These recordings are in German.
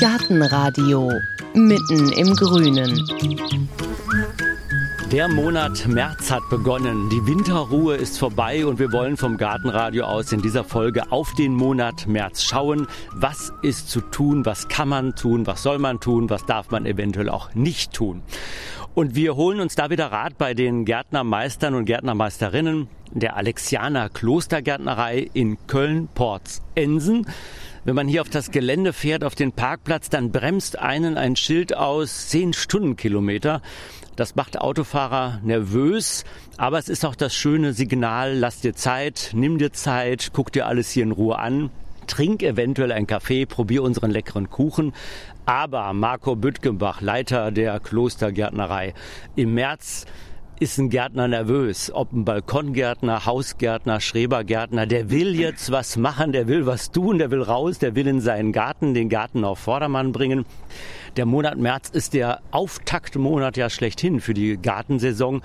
Gartenradio mitten im Grünen. Der Monat März hat begonnen. Die Winterruhe ist vorbei und wir wollen vom Gartenradio aus in dieser Folge auf den Monat März schauen. Was ist zu tun? Was kann man tun? Was soll man tun? Was darf man eventuell auch nicht tun? Und wir holen uns da wieder Rat bei den Gärtnermeistern und Gärtnermeisterinnen der Alexianer Klostergärtnerei in Köln-Porz-Ensen. Wenn man hier auf das Gelände fährt, auf den Parkplatz, dann bremst einen ein Schild aus 10 Stundenkilometer. Das macht Autofahrer nervös, aber es ist auch das schöne Signal, lass dir Zeit, nimm dir Zeit, guck dir alles hier in Ruhe an, trink eventuell einen Kaffee, probier unseren leckeren Kuchen. Aber Marco Büttgenbach, Leiter der Klostergärtnerei, im März ist ein Gärtner nervös. Ob ein Balkongärtner, Hausgärtner, Schrebergärtner, der will jetzt was machen, der will was tun, der will raus, der will in seinen Garten, den Garten auf Vordermann bringen. Der Monat März ist der Auftaktmonat ja schlechthin für die Gartensaison.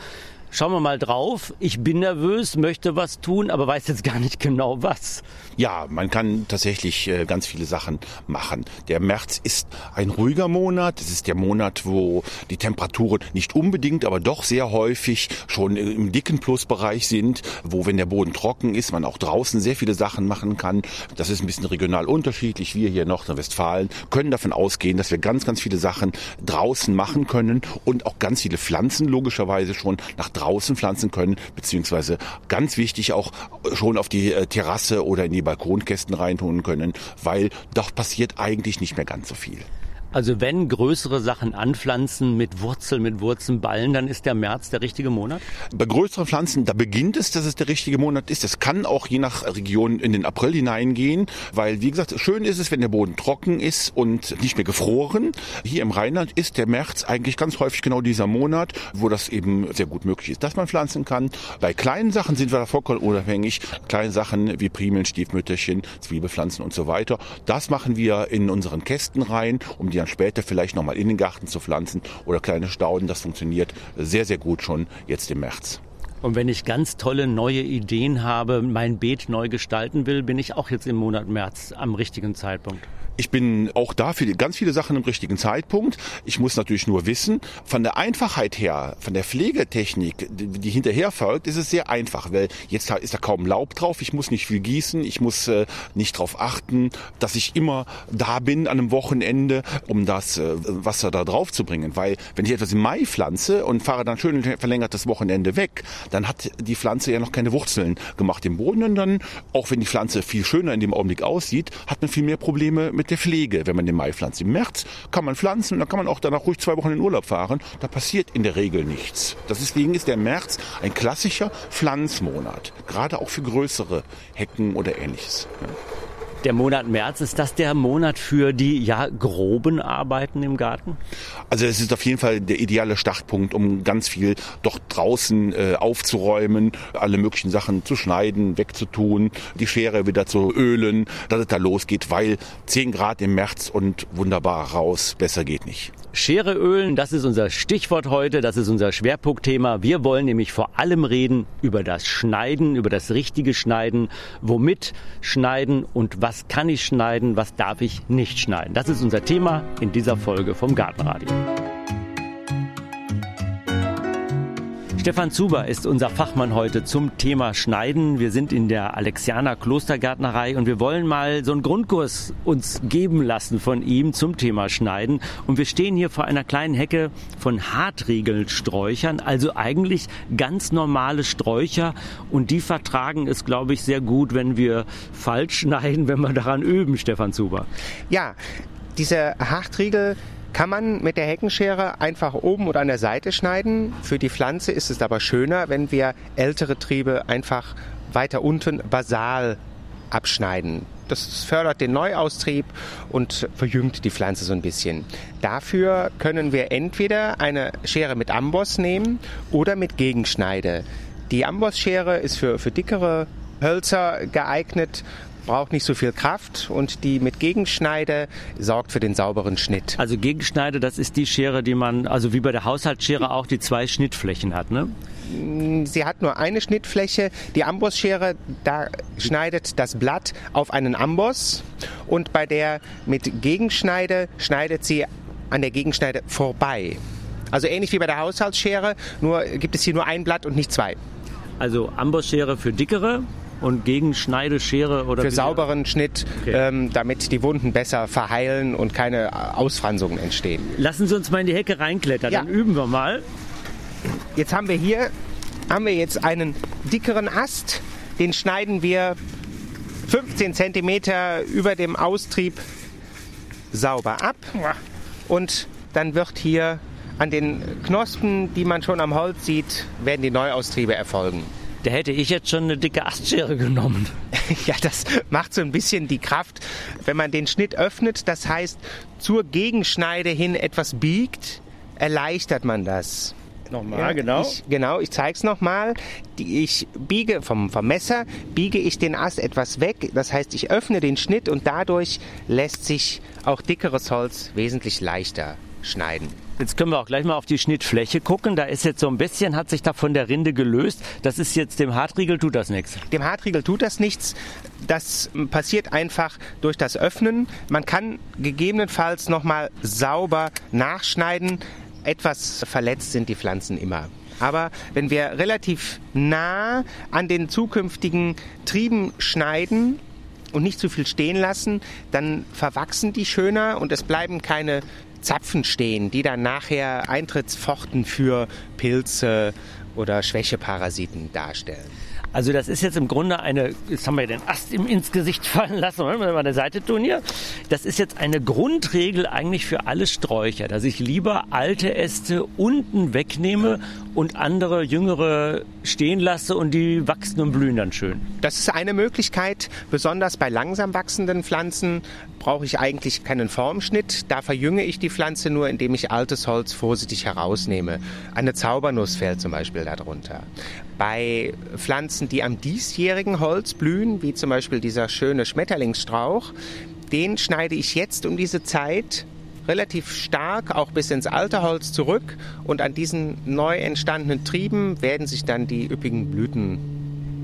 Schauen wir mal drauf. Ich bin nervös, möchte was tun, aber weiß jetzt gar nicht genau was. Ja, man kann tatsächlich äh, ganz viele Sachen machen. Der März ist ein ruhiger Monat. Es ist der Monat, wo die Temperaturen nicht unbedingt, aber doch sehr häufig schon im dicken Plusbereich sind, wo, wenn der Boden trocken ist, man auch draußen sehr viele Sachen machen kann. Das ist ein bisschen regional unterschiedlich. Wir hier in Nordrhein-Westfalen können davon ausgehen, dass wir ganz, ganz viele Sachen draußen machen können und auch ganz viele Pflanzen logischerweise schon nach draußen draußen pflanzen können, beziehungsweise ganz wichtig auch schon auf die äh, Terrasse oder in die Balkonkästen reintun können, weil doch passiert eigentlich nicht mehr ganz so viel. Also wenn größere Sachen anpflanzen mit Wurzeln, mit Wurzelballen, dann ist der März der richtige Monat? Bei größeren Pflanzen, da beginnt es, dass es der richtige Monat ist. Es kann auch je nach Region in den April hineingehen, weil wie gesagt, schön ist es, wenn der Boden trocken ist und nicht mehr gefroren. Hier im Rheinland ist der März eigentlich ganz häufig genau dieser Monat, wo das eben sehr gut möglich ist, dass man pflanzen kann. Bei kleinen Sachen sind wir da vollkommen unabhängig. Kleine Sachen wie Primeln, Stiefmütterchen, Zwiebelpflanzen und so weiter. Das machen wir in unseren Kästen rein, um die dann später vielleicht nochmal in den Garten zu pflanzen oder kleine Stauden. Das funktioniert sehr, sehr gut schon jetzt im März. Und wenn ich ganz tolle neue Ideen habe, mein Beet neu gestalten will, bin ich auch jetzt im Monat März am richtigen Zeitpunkt. Ich bin auch da für ganz viele Sachen im richtigen Zeitpunkt. Ich muss natürlich nur wissen, von der Einfachheit her, von der Pflegetechnik, die hinterher folgt, ist es sehr einfach, weil jetzt ist da kaum Laub drauf. Ich muss nicht viel gießen. Ich muss äh, nicht darauf achten, dass ich immer da bin an einem Wochenende, um das äh, Wasser da drauf zu bringen. Weil wenn ich etwas im Mai pflanze und fahre dann schön verlängertes Wochenende weg, dann hat die Pflanze ja noch keine Wurzeln gemacht im Boden und dann, auch wenn die Pflanze viel schöner in dem Augenblick aussieht, hat man viel mehr Probleme mit mit der Pflege, wenn man den Mai pflanzt. Im März kann man pflanzen und dann kann man auch danach ruhig zwei Wochen in Urlaub fahren. Da passiert in der Regel nichts. Deswegen ist der März ein klassischer Pflanzmonat, gerade auch für größere Hecken oder ähnliches. Der Monat März, ist das der Monat für die ja groben Arbeiten im Garten? Also es ist auf jeden Fall der ideale Startpunkt, um ganz viel doch draußen äh, aufzuräumen, alle möglichen Sachen zu schneiden, wegzutun, die Schere wieder zu ölen, dass es da losgeht, weil 10 Grad im März und wunderbar raus, besser geht nicht. Schere ölen, das ist unser Stichwort heute, das ist unser Schwerpunktthema. Wir wollen nämlich vor allem reden über das Schneiden, über das richtige Schneiden, womit schneiden und was kann ich schneiden, was darf ich nicht schneiden. Das ist unser Thema in dieser Folge vom Gartenradio. Stefan Zuber ist unser Fachmann heute zum Thema Schneiden. Wir sind in der Alexianer Klostergärtnerei und wir wollen mal so einen Grundkurs uns geben lassen von ihm zum Thema Schneiden. Und wir stehen hier vor einer kleinen Hecke von Hartriegelsträuchern, also eigentlich ganz normale Sträucher. Und die vertragen es, glaube ich, sehr gut, wenn wir falsch schneiden, wenn wir daran üben, Stefan Zuber. Ja, diese Hartriegel kann man mit der Heckenschere einfach oben oder an der Seite schneiden. Für die Pflanze ist es aber schöner, wenn wir ältere Triebe einfach weiter unten basal abschneiden. Das fördert den Neuaustrieb und verjüngt die Pflanze so ein bisschen. Dafür können wir entweder eine Schere mit Amboss nehmen oder mit Gegenschneide. Die Ambossschere ist für, für dickere Hölzer geeignet, braucht nicht so viel Kraft und die mit Gegenschneide sorgt für den sauberen Schnitt. Also Gegenschneide, das ist die Schere, die man, also wie bei der Haushaltsschere auch, die zwei Schnittflächen hat, ne? Sie hat nur eine Schnittfläche. Die Ambossschere, da schneidet das Blatt auf einen Amboss und bei der mit Gegenschneide schneidet sie an der Gegenschneide vorbei. Also ähnlich wie bei der Haushaltsschere, nur gibt es hier nur ein Blatt und nicht zwei. Also Ambossschere für dickere und Gegenschneideschere oder Für wie- sauberen Schnitt, Okay. ähm, damit die Wunden besser verheilen und keine Ausfransungen entstehen. Lassen Sie uns mal in die Hecke reinklettern, Ja. dann üben wir mal. Jetzt haben wir hier haben wir jetzt einen dickeren Ast, den schneiden wir 15 Zentimeter über dem Austrieb sauber ab und dann wird hier an den Knospen, die man schon am Holz sieht, werden die Neuaustriebe erfolgen. Da hätte ich jetzt schon eine dicke Astschere genommen. Ja, das macht so ein bisschen die Kraft, wenn man den Schnitt öffnet, das heißt zur Gegenschneide hin etwas biegt, erleichtert man das. Nochmal, genau. Ich, genau, ich zeige es nochmal. Ich biege vom, vom Messer, biege ich den Ast etwas weg. Das heißt, ich öffne den Schnitt und dadurch lässt sich auch dickeres Holz wesentlich leichter schneiden. Jetzt können wir auch gleich mal auf die Schnittfläche gucken. Da ist jetzt so ein bisschen, hat sich da von der Rinde gelöst. Das ist jetzt dem Hartriegel, tut das nichts. Dem Hartriegel tut das nichts. Das passiert einfach durch das Öffnen. Man kann gegebenenfalls nochmal sauber nachschneiden. Etwas verletzt sind die Pflanzen immer. Aber wenn wir relativ nah an den zukünftigen Trieben schneiden und nicht zu viel stehen lassen, dann verwachsen die schöner und es bleiben keine Zapfen stehen, die dann nachher Eintrittspforten für Pilze oder Schwächeparasiten darstellen. Also das ist jetzt im Grunde eine, jetzt haben wir den Ast im, ins Gesicht fallen lassen, wollen wir mal eine Seite tun hier. Das ist jetzt eine Grundregel eigentlich für alle Sträucher, dass ich lieber alte Äste unten wegnehme und andere jüngere stehen lasse und die wachsen und blühen dann schön. Das ist eine Möglichkeit. Besonders bei langsam wachsenden Pflanzen brauche ich eigentlich keinen Formschnitt. Da verjünge ich die Pflanze nur, indem ich altes Holz vorsichtig herausnehme. Eine Zaubernuss fällt zum Beispiel darunter. Bei Pflanzen, die am diesjährigen Holz blühen, wie zum Beispiel dieser schöne Schmetterlingsstrauch, den schneide ich jetzt um diese Zeit relativ stark auch bis ins alte Holz zurück. Und an diesen neu entstandenen Trieben werden sich dann die üppigen Blüten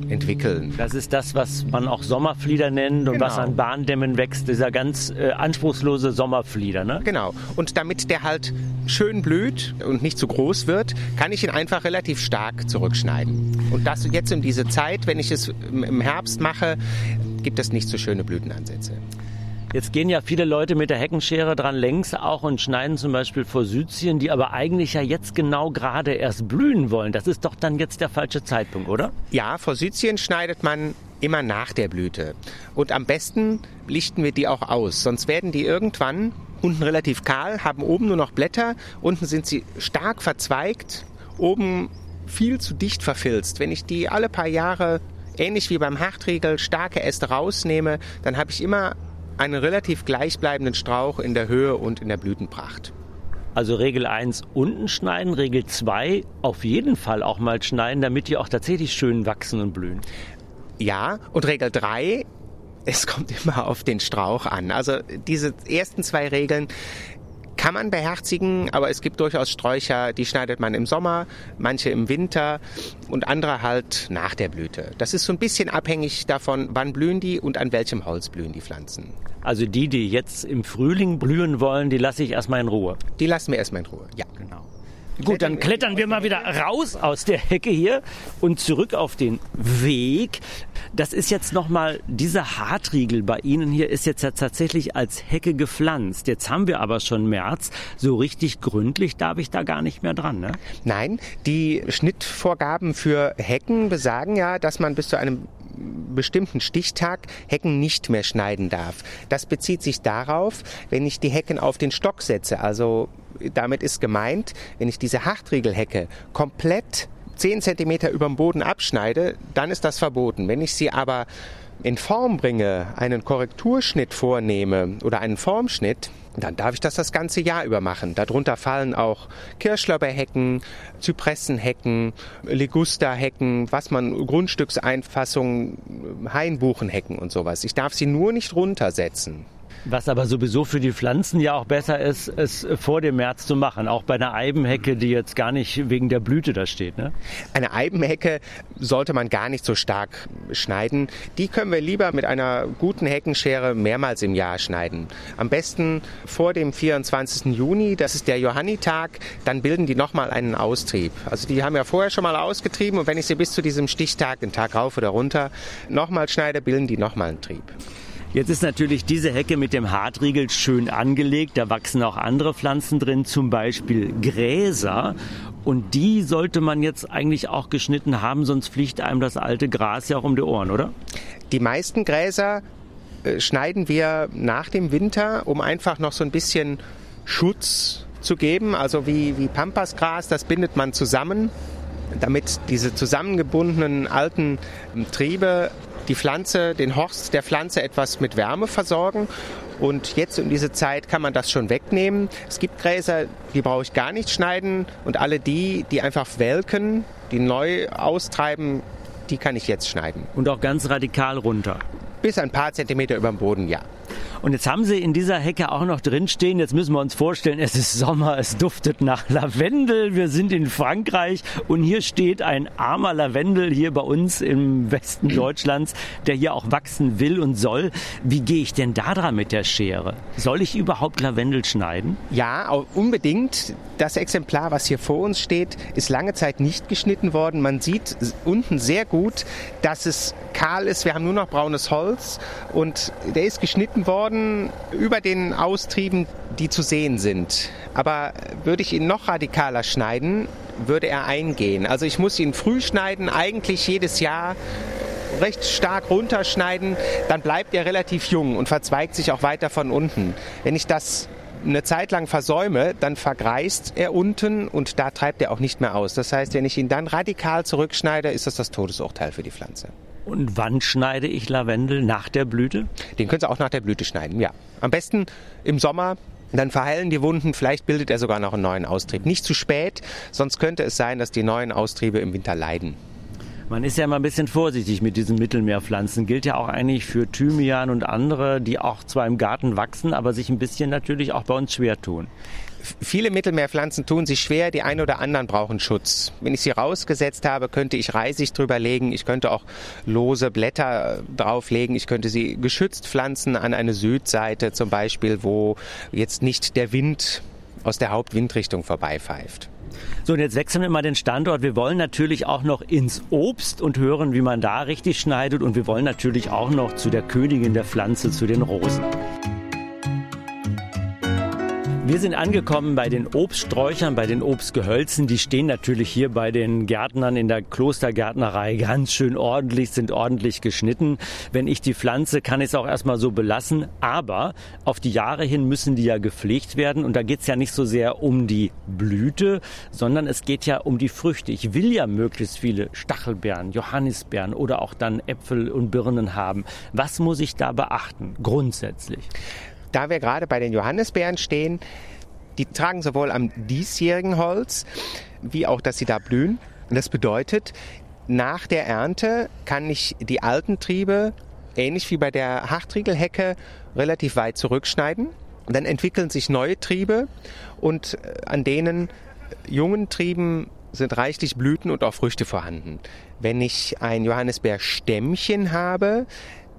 entwickeln. Das ist das, was man auch Sommerflieder nennt und Genau. was an Bahndämmen wächst, dieser ganz äh, anspruchslose Sommerflieder. Ne? Genau. Und damit der halt schön blüht und nicht zu groß wird, kann ich ihn einfach relativ stark zurückschneiden. Und das jetzt um diese Zeit, wenn ich es im Herbst mache, gibt es nicht so schöne Blütenansätze. Jetzt gehen ja viele Leute mit der Heckenschere dran längs auch und schneiden zum Beispiel Forsythien, die aber eigentlich ja jetzt genau gerade erst blühen wollen. Das ist doch dann jetzt der falsche Zeitpunkt, oder? Ja, Forsythien schneidet man immer nach der Blüte. Und am besten lichten wir die auch aus, sonst werden die irgendwann unten relativ kahl, haben oben nur noch Blätter, unten sind sie stark verzweigt, oben viel zu dicht verfilzt. Wenn ich die alle paar Jahre, ähnlich wie beim Hartriegel, starke Äste rausnehme, dann habe ich immer einen relativ gleichbleibenden Strauch in der Höhe und in der Blütenpracht. Also Regel 1 unten schneiden, Regel 2 auf jeden Fall auch mal schneiden, damit die auch tatsächlich schön wachsen und blühen. Ja, und Regel 3, es kommt immer auf den Strauch an. Also diese ersten zwei Regeln kann man beherzigen, aber es gibt durchaus Sträucher, die schneidet man im Sommer, manche im Winter und andere halt nach der Blüte. Das ist so ein bisschen abhängig davon, wann blühen die und an welchem Holz blühen die Pflanzen. Also die, die jetzt im Frühling blühen wollen, die lasse ich erstmal in Ruhe. Die lassen wir erstmal in Ruhe. Ja. Genau. Gut, dann klettern wir mal wieder raus aus der Hecke hier und zurück auf den Weg. Das ist jetzt nochmal, dieser Hartriegel bei Ihnen hier ist jetzt ja tatsächlich als Hecke gepflanzt. Jetzt haben wir aber schon März. So richtig gründlich darf ich da gar nicht mehr dran, ne? Nein, die Schnittvorgaben für Hecken besagen ja, dass man bis zu einem bestimmten Stichtag Hecken nicht mehr schneiden darf. Das bezieht sich darauf, wenn ich die Hecken auf den Stock setze. Also damit ist gemeint, wenn ich diese Hartriegelhecke komplett 10 Zentimeter über dem Boden abschneide, dann ist das verboten. Wenn ich sie aber in Form bringe, einen Korrekturschnitt vornehme oder einen Formschnitt, dann darf ich das das ganze Jahr über machen. Darunter fallen auch Kirschlorbeerhecken, Zypressenhecken, Ligusterhecken, was man Grundstückseinfassungen, Hainbuchenhecken und sowas. Ich darf sie nur nicht runtersetzen. Was aber sowieso für die Pflanzen ja auch besser ist, es vor dem März zu machen. Auch bei einer Eibenhecke, die jetzt gar nicht wegen der Blüte da steht. Ne? Eine Eibenhecke sollte man gar nicht so stark schneiden. Die können wir lieber mit einer guten Heckenschere mehrmals im Jahr schneiden. Am besten vor dem 24. Juni, das ist der Johannitag, dann bilden die nochmal einen Austrieb. Also die haben ja vorher schon mal ausgetrieben und wenn ich sie bis zu diesem Stichtag, den Tag rauf oder runter, nochmal schneide, bilden die nochmal einen Trieb. Jetzt ist natürlich diese Hecke mit dem Hartriegel schön angelegt. Da wachsen auch andere Pflanzen drin, zum Beispiel Gräser. Und die sollte man jetzt eigentlich auch geschnitten haben, sonst fliegt einem das alte Gras ja auch um die Ohren, oder? Die meisten Gräser äh, schneiden wir nach dem Winter, um einfach noch so ein bisschen Schutz zu geben. Also wie, wie Pampasgras, das bindet man zusammen damit diese zusammengebundenen alten Triebe die Pflanze, den Horst der Pflanze etwas mit Wärme versorgen. Und jetzt um diese Zeit kann man das schon wegnehmen. Es gibt Gräser, die brauche ich gar nicht schneiden. Und alle die, die einfach welken, die neu austreiben, die kann ich jetzt schneiden. Und auch ganz radikal runter. Bis ein paar Zentimeter über dem Boden, ja. Und jetzt haben sie in dieser Hecke auch noch drinstehen. Jetzt müssen wir uns vorstellen, es ist Sommer, es duftet nach Lavendel. Wir sind in Frankreich und hier steht ein armer Lavendel hier bei uns im Westen Deutschlands, der hier auch wachsen will und soll. Wie gehe ich denn da dran mit der Schere? Soll ich überhaupt Lavendel schneiden? Ja, unbedingt. Das Exemplar, was hier vor uns steht, ist lange Zeit nicht geschnitten worden. Man sieht unten sehr gut, dass es kahl ist. Wir haben nur noch braunes Holz und der ist geschnitten worden worden über den Austrieben, die zu sehen sind. Aber würde ich ihn noch radikaler schneiden, würde er eingehen. Also ich muss ihn früh schneiden, eigentlich jedes Jahr recht stark runterschneiden, dann bleibt er relativ jung und verzweigt sich auch weiter von unten. Wenn ich das eine Zeit lang versäume, dann vergreist er unten und da treibt er auch nicht mehr aus. Das heißt, wenn ich ihn dann radikal zurückschneide, ist das das Todesurteil für die Pflanze. Und wann schneide ich Lavendel? Nach der Blüte? Den können Sie auch nach der Blüte schneiden, ja. Am besten im Sommer. Dann verheilen die Wunden, vielleicht bildet er sogar noch einen neuen Austrieb. Nicht zu spät, sonst könnte es sein, dass die neuen Austriebe im Winter leiden. Man ist ja immer ein bisschen vorsichtig mit diesen Mittelmeerpflanzen. Gilt ja auch eigentlich für Thymian und andere, die auch zwar im Garten wachsen, aber sich ein bisschen natürlich auch bei uns schwer tun. Viele Mittelmeerpflanzen tun sich schwer, die einen oder anderen brauchen Schutz. Wenn ich sie rausgesetzt habe, könnte ich Reisig drüber legen, ich könnte auch lose Blätter drauflegen, ich könnte sie geschützt pflanzen an eine Südseite zum Beispiel, wo jetzt nicht der Wind aus der Hauptwindrichtung vorbeipfeift. So, und jetzt wechseln wir mal den Standort. Wir wollen natürlich auch noch ins Obst und hören, wie man da richtig schneidet. Und wir wollen natürlich auch noch zu der Königin der Pflanze, zu den Rosen. Wir sind angekommen bei den Obststräuchern, bei den Obstgehölzen. Die stehen natürlich hier bei den Gärtnern in der Klostergärtnerei ganz schön ordentlich, sind ordentlich geschnitten. Wenn ich die pflanze, kann ich es auch erstmal so belassen. Aber auf die Jahre hin müssen die ja gepflegt werden. Und da geht es ja nicht so sehr um die Blüte, sondern es geht ja um die Früchte. Ich will ja möglichst viele Stachelbeeren, Johannisbeeren oder auch dann Äpfel und Birnen haben. Was muss ich da beachten, grundsätzlich? Da wir gerade bei den Johannisbeeren stehen, die tragen sowohl am diesjährigen Holz, wie auch, dass sie da blühen. das bedeutet, nach der Ernte kann ich die alten Triebe, ähnlich wie bei der Hartriegelhecke, relativ weit zurückschneiden. Dann entwickeln sich neue Triebe und äh, an denen jungen Trieben sind reichlich Blüten und auch Früchte vorhanden. Wenn ich ein Johannisbeerstämmchen habe,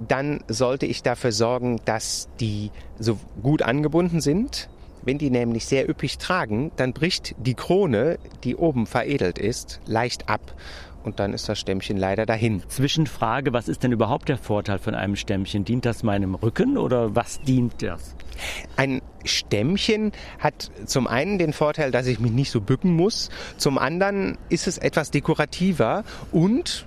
dann sollte ich dafür sorgen, dass die so gut angebunden sind. Wenn die nämlich sehr üppig tragen, dann bricht die Krone, die oben veredelt ist, leicht ab und dann ist das Stämmchen leider dahin. Zwischenfrage, was ist denn überhaupt der Vorteil von einem Stämmchen? Dient das meinem Rücken oder was dient das? Ein Stämmchen hat zum einen den Vorteil, dass ich mich nicht so bücken muss, zum anderen ist es etwas dekorativer und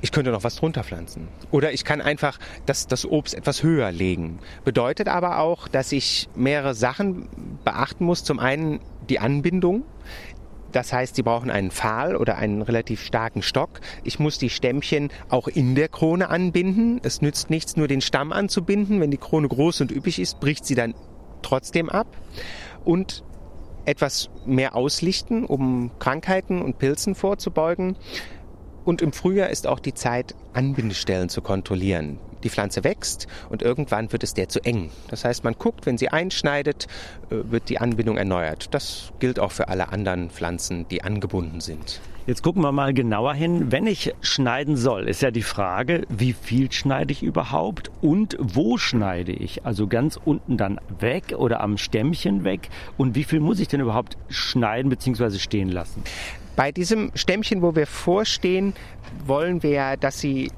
ich könnte noch was drunter pflanzen. Oder ich kann einfach das, das Obst etwas höher legen. Bedeutet aber auch, dass ich mehrere Sachen beachten muss. Zum einen die Anbindung. Das heißt, sie brauchen einen Pfahl oder einen relativ starken Stock. Ich muss die Stämmchen auch in der Krone anbinden. Es nützt nichts, nur den Stamm anzubinden. Wenn die Krone groß und üppig ist, bricht sie dann trotzdem ab. Und etwas mehr auslichten, um Krankheiten und Pilzen vorzubeugen. Und im Frühjahr ist auch die Zeit, Anbindestellen zu kontrollieren. Die Pflanze wächst und irgendwann wird es der zu eng. Das heißt, man guckt, wenn sie einschneidet, äh, wird die Anbindung erneuert. Das gilt auch für alle anderen Pflanzen, die angebunden sind. Jetzt gucken wir mal genauer hin. Wenn ich schneiden soll, ist ja die Frage, wie viel schneide ich überhaupt und wo schneide ich? Also ganz unten dann weg oder am Stämmchen weg? Und wie viel muss ich denn überhaupt schneiden bzw. stehen lassen? Bei diesem Stämmchen, wo wir vorstehen, wollen wir, dass sie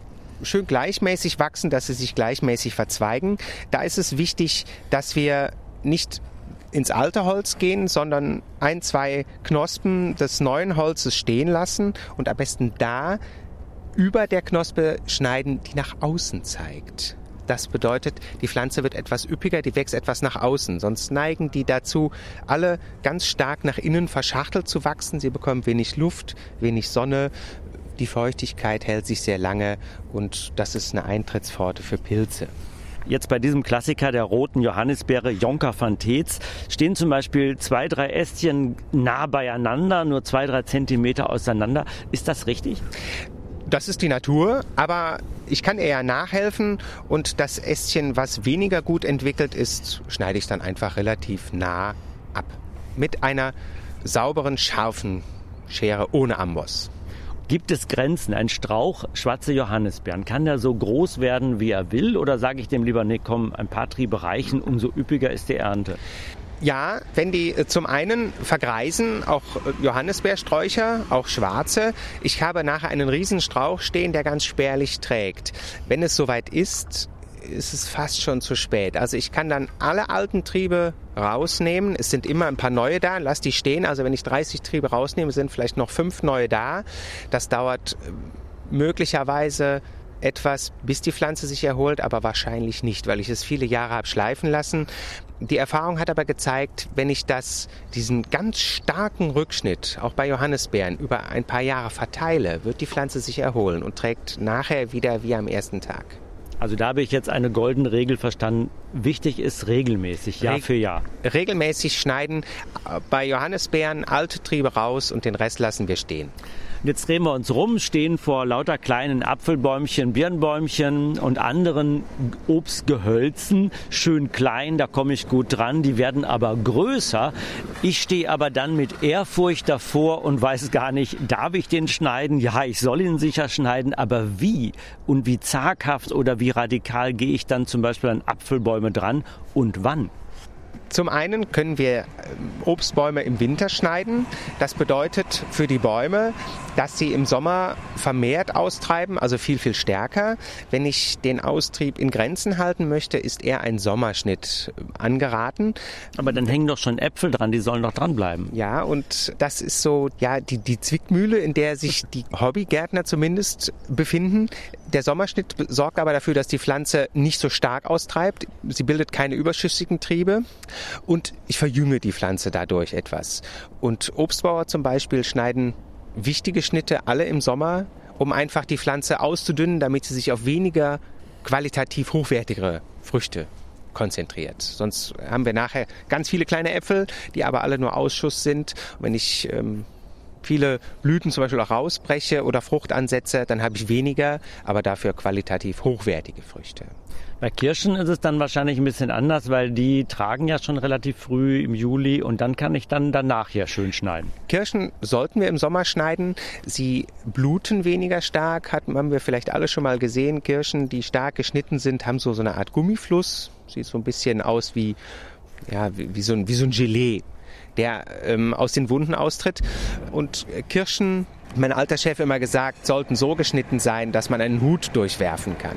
schön gleichmäßig wachsen, dass sie sich gleichmäßig verzweigen. Da ist es wichtig, dass wir nicht ins alte Holz gehen, sondern ein, zwei Knospen des neuen Holzes stehen lassen und am besten da über der Knospe schneiden, die nach außen zeigt. Das bedeutet, die Pflanze wird etwas üppiger, die wächst etwas nach außen. Sonst neigen die dazu, alle ganz stark nach innen verschachtelt zu wachsen. Sie bekommen wenig Luft, wenig Sonne, die Feuchtigkeit hält sich sehr lange und das ist eine Eintrittspforte für Pilze. Jetzt bei diesem Klassiker der roten Johannisbeere Jonker van Teetz stehen zum Beispiel zwei, drei Ästchen nah beieinander, nur zwei, drei Zentimeter auseinander. Ist das richtig? Das ist die Natur, aber ich kann eher nachhelfen und das Ästchen, was weniger gut entwickelt ist, schneide ich dann einfach relativ nah ab. Mit einer sauberen, scharfen Schere ohne Amboss. Gibt es Grenzen? Ein Strauch schwarze Johannisbeeren, kann der so groß werden, wie er will? Oder sage ich dem lieber, nee, komm, ein paar Triebe reichen, umso üppiger ist die Ernte? Ja, wenn die äh, zum einen vergreisen, auch äh, Johannisbeersträucher, auch schwarze. Ich habe nachher einen Riesenstrauch stehen, der ganz spärlich trägt. Wenn es soweit ist, ist es fast schon zu spät. Also ich kann dann alle alten Triebe rausnehmen. Es sind immer ein paar neue da, lass die stehen. Also wenn ich 30 Triebe rausnehme, sind vielleicht noch fünf neue da. Das dauert äh, möglicherweise etwas, bis die Pflanze sich erholt, aber wahrscheinlich nicht, weil ich es viele Jahre habe schleifen lassen. Die Erfahrung hat aber gezeigt, wenn ich das, diesen ganz starken Rückschnitt auch bei Johannisbeeren über ein paar Jahre verteile, wird die Pflanze sich erholen und trägt nachher wieder wie am ersten Tag. Also da habe ich jetzt eine goldene Regel verstanden. Wichtig ist regelmäßig, Jahr Re für Jahr. Regelmäßig schneiden, bei Johannisbeeren alte Triebe raus und den Rest lassen wir stehen. Jetzt drehen wir uns rum, stehen vor lauter kleinen Apfelbäumchen, Birnbäumchen und anderen Obstgehölzen. Schön klein, da komme ich gut dran. Die werden aber größer. Ich stehe aber dann mit Ehrfurcht davor und weiß gar nicht, darf ich den schneiden? Ja, ich soll ihn sicher schneiden, aber wie? Und wie zaghaft oder wie radikal gehe ich dann zum Beispiel an Apfelbäume dran und wann? Zum einen können wir ähm, Obstbäume im Winter schneiden. Das bedeutet für die Bäume, dass sie im Sommer vermehrt austreiben, also viel, viel stärker. Wenn ich den Austrieb in Grenzen halten möchte, ist eher ein Sommerschnitt äh, angeraten. Aber dann hängen doch schon Äpfel dran, die sollen doch dranbleiben. Ja, und das ist so, ja, die, die Zwickmühle, in der sich die Hobbygärtner zumindest befinden. Der Sommerschnitt sorgt aber dafür, dass die Pflanze nicht so stark austreibt. Sie bildet keine überschüssigen Triebe und ich verjünge die Pflanze dadurch etwas. Und Obstbauer zum Beispiel schneiden wichtige Schnitte alle im Sommer, um einfach die Pflanze auszudünnen, damit sie sich auf weniger qualitativ hochwertigere Früchte konzentriert. Sonst haben wir nachher ganz viele kleine Äpfel, die aber alle nur Ausschuss sind. Und wenn ich ähm, viele Blüten zum Beispiel auch rausbreche oder Frucht ansetze, dann habe ich weniger, aber dafür qualitativ hochwertige Früchte. Bei Kirschen ist es dann wahrscheinlich ein bisschen anders, weil die tragen ja schon relativ früh im Juli und dann kann ich dann danach ja schön schneiden. Kirschen sollten wir im Sommer schneiden. Sie bluten weniger stark, haben wir vielleicht alle schon mal gesehen. Kirschen, die stark geschnitten sind, haben so, so eine Art Gummifluss. Sieht so ein bisschen aus wie, ja, wie, wie so, ein, wie so ein Gelee der ähm, aus den Wunden austritt. Und Kirschen, mein alter Chef immer gesagt, sollten so geschnitten sein, dass man einen Hut durchwerfen kann.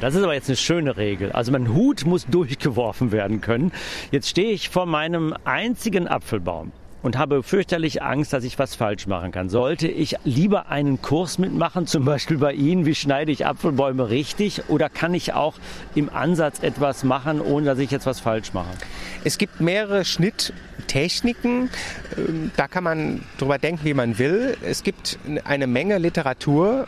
Das ist aber jetzt eine schöne Regel. Also mein Hut muss durchgeworfen werden können. Jetzt stehe ich vor meinem einzigen Apfelbaum. Und habe fürchterlich Angst, dass ich was falsch machen kann. Sollte ich lieber einen Kurs mitmachen, zum Beispiel bei Ihnen, wie schneide ich Apfelbäume richtig, oder kann ich auch im Ansatz etwas machen, ohne dass ich jetzt was falsch mache? Es gibt mehrere Schnitttechniken. Ähm, da kann man drüber denken, wie man will. Es gibt eine Menge Literatur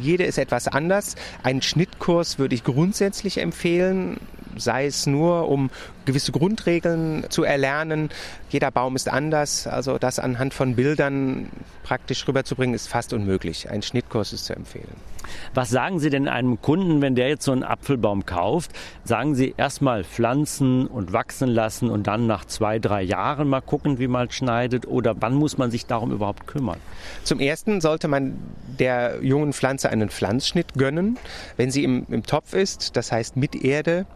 jede ist etwas anders. Einen Schnittkurs würde ich grundsätzlich empfehlen sei es nur, um gewisse Grundregeln zu erlernen. Jeder Baum ist anders, also das anhand von Bildern praktisch rüberzubringen, ist fast unmöglich. Ein Schnittkurs ist zu empfehlen. Was sagen Sie denn einem Kunden, wenn der jetzt so einen Apfelbaum kauft? Sagen Sie erstmal pflanzen und wachsen lassen und dann nach zwei, drei Jahren mal gucken, wie man schneidet? Oder wann muss man sich darum überhaupt kümmern? Zum Ersten sollte man der jungen Pflanze einen Pflanzschnitt gönnen. Wenn sie im, im Topf ist, das heißt mit Erde,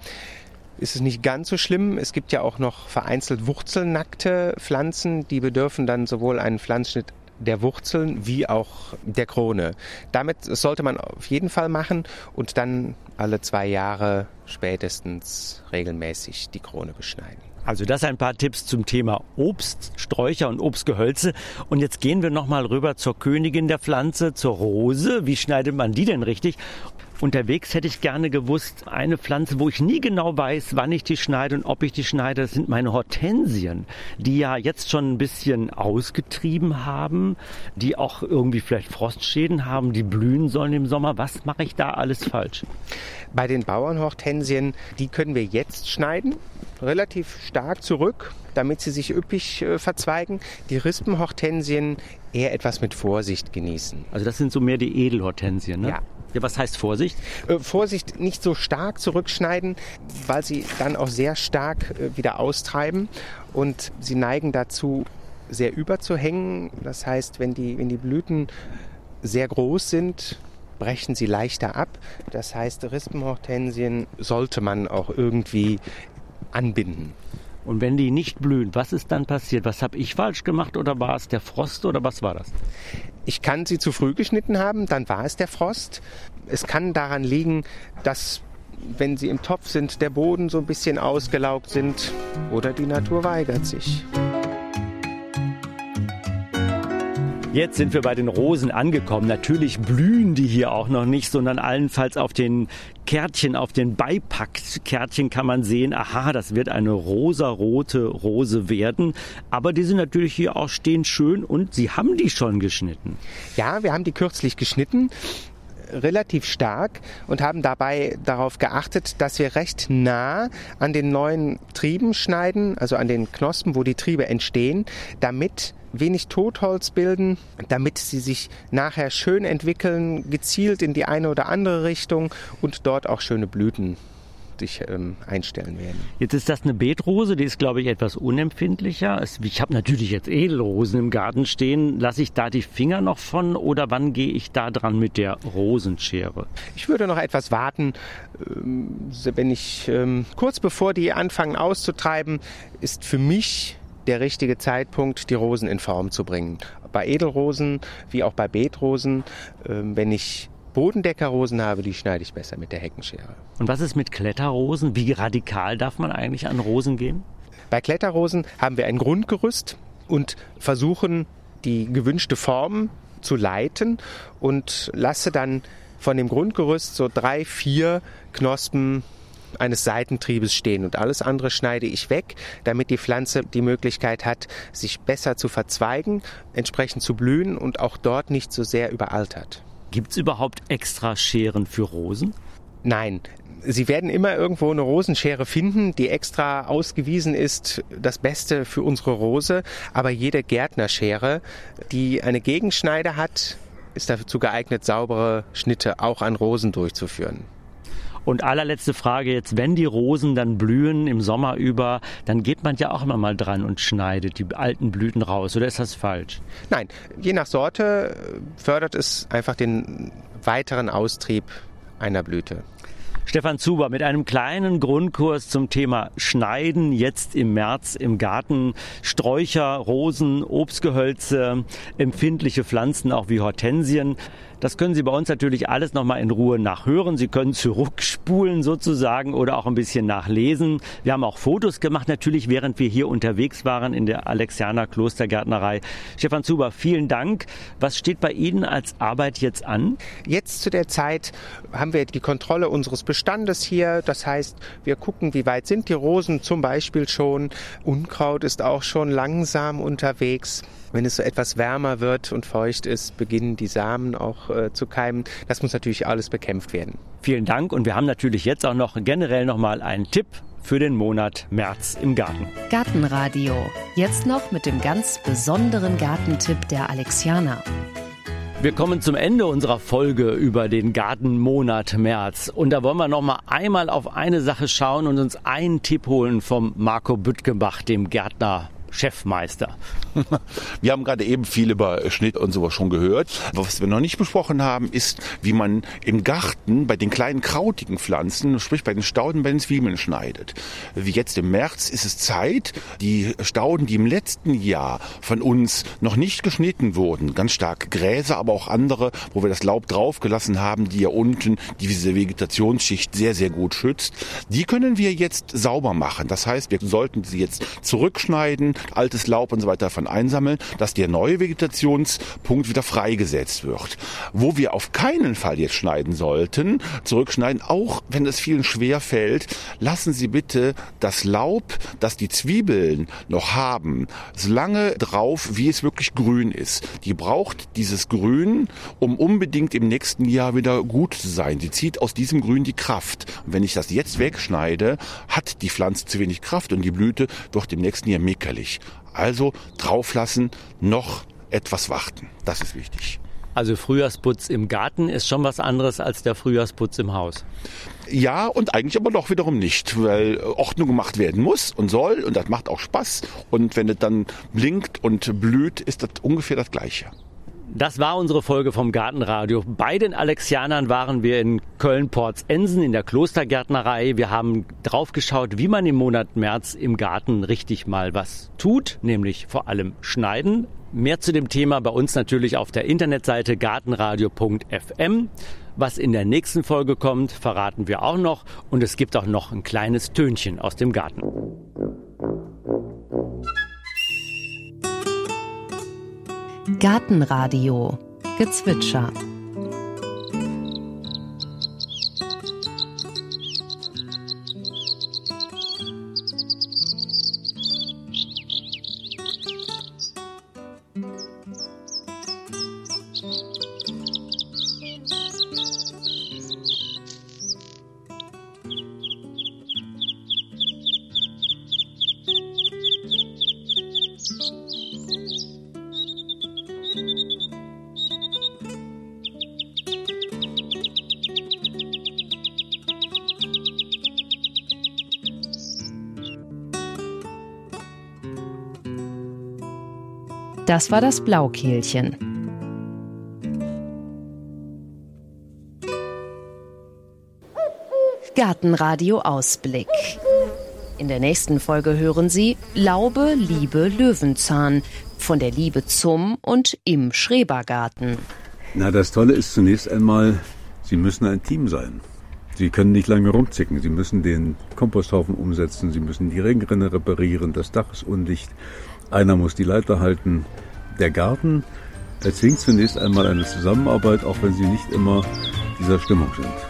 ist es nicht ganz so schlimm. Es gibt ja auch noch vereinzelt wurzelnackte Pflanzen, die bedürfen dann sowohl einen Pflanzschnitt der Wurzeln wie auch der Krone. Damit sollte man auf jeden Fall machen und dann alle zwei Jahre spätestens regelmäßig die Krone beschneiden. Also das ein paar Tipps zum Thema Obst, Sträucher und Obstgehölze. Und jetzt gehen wir nochmal rüber zur Königin der Pflanze, zur Rose. Wie schneidet man die denn richtig? Unterwegs hätte ich gerne gewusst, eine Pflanze, wo ich nie genau weiß, wann ich die schneide und ob ich die schneide, das sind meine Hortensien, die ja jetzt schon ein bisschen ausgetrieben haben, die auch irgendwie vielleicht Frostschäden haben, die blühen sollen im Sommer. Was mache ich da alles falsch? Bei den Bauernhortensien, die können wir jetzt schneiden, relativ stark zurück, damit sie sich üppig äh, verzweigen. Die Rispenhortensien eher etwas mit Vorsicht genießen. Also das sind so mehr die Edelhortensien, ne? Ja, ja, was heißt Vorsicht? Äh, Vorsicht, nicht so stark zurückschneiden, weil sie dann auch sehr stark äh, wieder austreiben und sie neigen dazu, sehr überzuhängen. Das heißt, wenn die, wenn die Blüten sehr groß sind, brechen sie leichter ab. Das heißt, Rispenhortensien sollte man auch irgendwie anbinden. Und wenn die nicht blühen, was ist dann passiert? Was habe ich falsch gemacht oder war es der Frost oder was war das? Ich kann sie zu früh geschnitten haben, dann war es der Frost. Es kann daran liegen, dass wenn sie im Topf sind, der Boden so ein bisschen ausgelaugt sind oder die Natur weigert sich. Jetzt sind wir bei den Rosen angekommen. Natürlich blühen die hier auch noch nicht, sondern allenfalls auf den Kärtchen, auf den Beipackkärtchen kann man sehen, aha, das wird eine rosarote Rose werden. Aber die sind natürlich hier auch stehen schön und Sie haben die schon geschnitten. Ja, wir haben die kürzlich geschnitten relativ stark und haben dabei darauf geachtet, dass wir recht nah an den neuen Trieben schneiden, also an den Knospen, wo die Triebe entstehen, damit wenig Totholz bilden, damit sie sich nachher schön entwickeln, gezielt in die eine oder andere Richtung und dort auch schöne Blüten sich ähm, einstellen werden. Jetzt ist das eine Beetrose, die ist, glaube ich, etwas unempfindlicher. Ich habe natürlich jetzt Edelrosen im Garten stehen. Lasse ich da die Finger noch von oder wann gehe ich da dran mit der Rosenschere? Ich würde noch etwas warten. Ähm, wenn ich ähm, kurz bevor die anfangen auszutreiben, ist für mich der richtige Zeitpunkt, die Rosen in Form zu bringen. Bei Edelrosen wie auch bei Beetrosen, ähm, wenn ich Bodendeckerrosen habe, die schneide ich besser mit der Heckenschere. Und was ist mit Kletterrosen? Wie radikal darf man eigentlich an Rosen gehen? Bei Kletterrosen haben wir ein Grundgerüst und versuchen die gewünschte Form zu leiten und lasse dann von dem Grundgerüst so drei, vier Knospen eines Seitentriebes stehen und alles andere schneide ich weg, damit die Pflanze die Möglichkeit hat, sich besser zu verzweigen, entsprechend zu blühen und auch dort nicht so sehr überaltert. Gibt es überhaupt extra Scheren für Rosen? Nein, Sie werden immer irgendwo eine Rosenschere finden, die extra ausgewiesen ist, das Beste für unsere Rose. Aber jede Gärtnerschere, die eine Gegenschneide hat, ist dazu geeignet, saubere Schnitte auch an Rosen durchzuführen. Und allerletzte Frage jetzt, wenn die Rosen dann blühen im Sommer über, dann geht man ja auch immer mal dran und schneidet die alten Blüten raus. Oder ist das falsch? Nein, je nach Sorte fördert es einfach den weiteren Austrieb einer Blüte. Stefan Zuber mit einem kleinen Grundkurs zum Thema Schneiden jetzt im März im Garten. Sträucher, Rosen, Obstgehölze, empfindliche Pflanzen auch wie Hortensien. Das können Sie bei uns natürlich alles nochmal in Ruhe nachhören. Sie können zurückspulen sozusagen oder auch ein bisschen nachlesen. Wir haben auch Fotos gemacht, natürlich während wir hier unterwegs waren in der Alexianer Klostergärtnerei. Stefan Zuber, vielen Dank. Was steht bei Ihnen als Arbeit jetzt an? Jetzt zu der Zeit haben wir die Kontrolle unseres Bestandes hier. Das heißt, wir gucken, wie weit sind die Rosen zum Beispiel schon. Unkraut ist auch schon langsam unterwegs. Wenn es so etwas wärmer wird und feucht ist, beginnen die Samen auch äh, zu keimen. Das muss natürlich alles bekämpft werden. Vielen Dank und wir haben natürlich jetzt auch noch generell noch mal einen Tipp für den Monat März im Garten. Gartenradio. Jetzt noch mit dem ganz besonderen Gartentipp der Alexianer. Wir kommen zum Ende unserer Folge über den Gartenmonat März. Und da wollen wir noch mal einmal auf eine Sache schauen und uns einen Tipp holen vom Marco Büttgenbach, dem Gärtner Chefmeister. Wir haben gerade eben viel über Schnitt und sowas schon gehört. Was wir noch nicht besprochen haben, ist, wie man im Garten bei den kleinen krautigen Pflanzen, sprich bei den Stauden, bei den Zwiebeln schneidet. Wie jetzt im März ist es Zeit, die Stauden, die im letzten Jahr von uns noch nicht geschnitten wurden, ganz stark Gräser, aber auch andere, wo wir das Laub draufgelassen haben, die ja unten diese Vegetationsschicht sehr, sehr gut schützt, die können wir jetzt sauber machen. Das heißt, wir sollten sie jetzt zurückschneiden, altes Laub und so weiter davon einsammeln, dass der neue Vegetationspunkt wieder freigesetzt wird. Wo wir auf keinen Fall jetzt schneiden sollten, zurückschneiden, auch wenn es vielen schwer fällt, lassen Sie bitte das Laub, das die Zwiebeln noch haben, so lange drauf, wie es wirklich grün ist. Die braucht dieses Grün, um unbedingt im nächsten Jahr wieder gut zu sein. Sie zieht aus diesem Grün die Kraft. Und wenn ich das jetzt wegschneide, hat die Pflanze zu wenig Kraft und die Blüte wird im nächsten Jahr meckerlich. Also drauflassen, noch etwas warten. Das ist wichtig. Also Frühjahrsputz im Garten ist schon was anderes als der Frühjahrsputz im Haus. Ja, und eigentlich aber doch wiederum nicht, weil Ordnung gemacht werden muss und soll und das macht auch Spaß. Und wenn es dann blinkt und blüht, ist das ungefähr das Gleiche. Das war unsere Folge vom Gartenradio. Bei den Alexianern waren wir in Köln-Porz-Ensen in der Klostergärtnerei. Wir haben drauf geschaut, wie man im Monat März im Garten richtig mal was tut, nämlich vor allem schneiden. Mehr zu dem Thema bei uns natürlich auf der Internetseite gartenradio.fm. Was in der nächsten Folge kommt, verraten wir auch noch. Und es gibt auch noch ein kleines Tönchen aus dem Garten. Gartenradio. Gezwitscher Das war das Blaukehlchen. Gartenradio Ausblick. In der nächsten Folge hören Sie Laube, Liebe, Löwenzahn von der Liebe zum und im Schrebergarten. Na, das Tolle ist zunächst einmal, Sie müssen ein Team sein. Sie können nicht lange rumzicken. Sie müssen den Komposthaufen umsetzen. Sie müssen die Regenrinne reparieren. Das Dach ist undicht. Einer muss die Leiter halten. Der Garten erzwingt zunächst einmal eine Zusammenarbeit, auch wenn sie nicht immer dieser Stimmung sind.